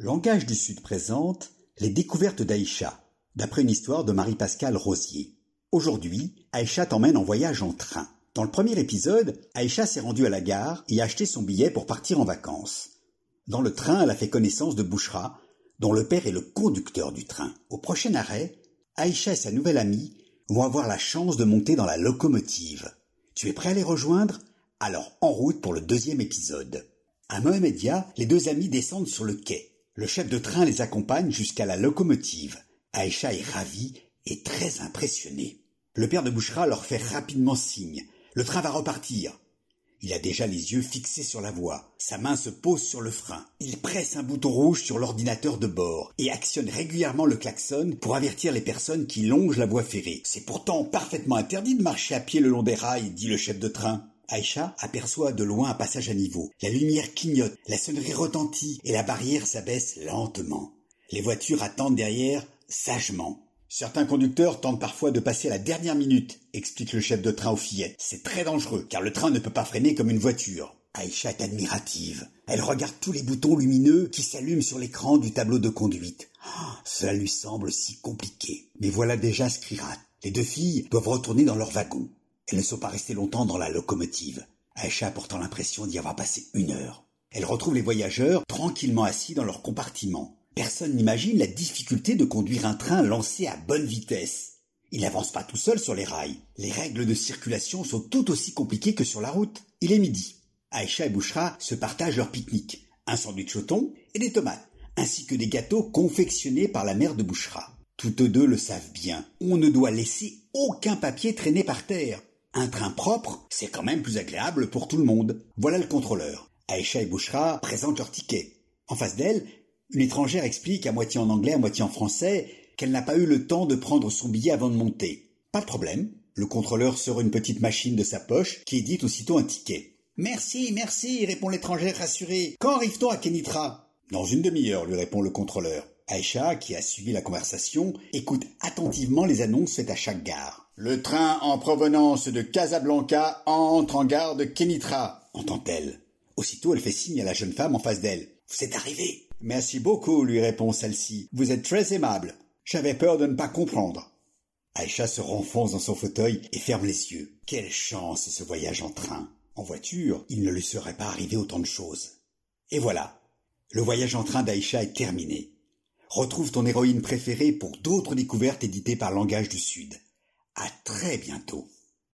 Langage du Sud présente Les découvertes d'Aïcha, d'après une histoire de Marie-Pascale Rosier. Aujourd'hui, Aïcha t'emmène en voyage en train. Dans le premier épisode, Aïcha s'est rendue à la gare et a acheté son billet pour partir en vacances. Dans le train, elle a fait connaissance de Bouchra, dont le père est le conducteur du train. Au prochain arrêt, Aïcha et sa nouvelle amie vont avoir la chance de monter dans la locomotive. Tu es prêt à les rejoindre? Alors en route pour le deuxième épisode. À Mohamedia, les deux amis descendent sur le quai. Le chef de train les accompagne jusqu'à la locomotive. Aïcha est ravie et très impressionnée. Le père de Bouchra leur fait rapidement signe. Le train va repartir. Il a déjà les yeux fixés sur la voie. Sa main se pose sur le frein. Il presse un bouton rouge sur l'ordinateur de bord et actionne régulièrement le klaxon pour avertir les personnes qui longent la voie ferrée. C'est pourtant parfaitement interdit de marcher à pied le long des rails, dit le chef de train. Aïcha aperçoit de loin un passage à niveau. La lumière clignote, la sonnerie retentit et la barrière s'abaisse lentement. Les voitures attendent derrière sagement. Certains conducteurs tentent parfois de passer à la dernière minute, explique le chef de train aux fillettes. C'est très dangereux, car le train ne peut pas freiner comme une voiture. Aïcha est admirative. Elle regarde tous les boutons lumineux qui s'allument sur l'écran du tableau de conduite. Oh, cela lui semble si compliqué. Mais voilà déjà Skrirat. Les deux filles doivent retourner dans leur wagon. Elles ne sont pas restées longtemps dans la locomotive. Aïcha a pourtant l'impression d'y avoir passé une heure. Elle retrouve les voyageurs tranquillement assis dans leur compartiment. Personne n'imagine la difficulté de conduire un train lancé à bonne vitesse. Il n'avance pas tout seul sur les rails. Les règles de circulation sont tout aussi compliquées que sur la route. Il est midi. Aïcha et Bouchra se partagent leur pique-nique. Un sandwich au thon et des tomates, ainsi que des gâteaux confectionnés par la mère de Bouchra. Toutes deux le savent bien. On ne doit laisser aucun papier traîner par terre. Un train propre, c'est quand même plus agréable pour tout le monde. Voilà le contrôleur. Aïcha et Bouchra présentent leur ticket. En face d'elle, une étrangère explique à moitié en anglais, à moitié en français, qu'elle n'a pas eu le temps de prendre son billet avant de monter. Pas de problème. Le contrôleur sort une petite machine de sa poche qui édite aussitôt un ticket. Merci, merci, répond l'étrangère rassurée. Quand arrive-t-on à Kenitra Dans une demi-heure, lui répond le contrôleur. Aïcha, qui a suivi la conversation, écoute attentivement les annonces faites à chaque gare. Le train en provenance de Casablanca entre en gare de Kenitra, entend-elle. Aussitôt, elle fait signe à la jeune femme en face d'elle. Vous êtes arrivé. Merci beaucoup, lui répond celle-ci. Vous êtes très aimable. J'avais peur de ne pas comprendre. Aïcha se renfonce dans son fauteuil et ferme les yeux. Quelle chance ce voyage en train. En voiture, il ne lui serait pas arrivé autant de choses. Et voilà. Le voyage en train d'Aïcha est terminé. Retrouve ton héroïne préférée pour d'autres découvertes éditées par Langage du Sud. À très bientôt.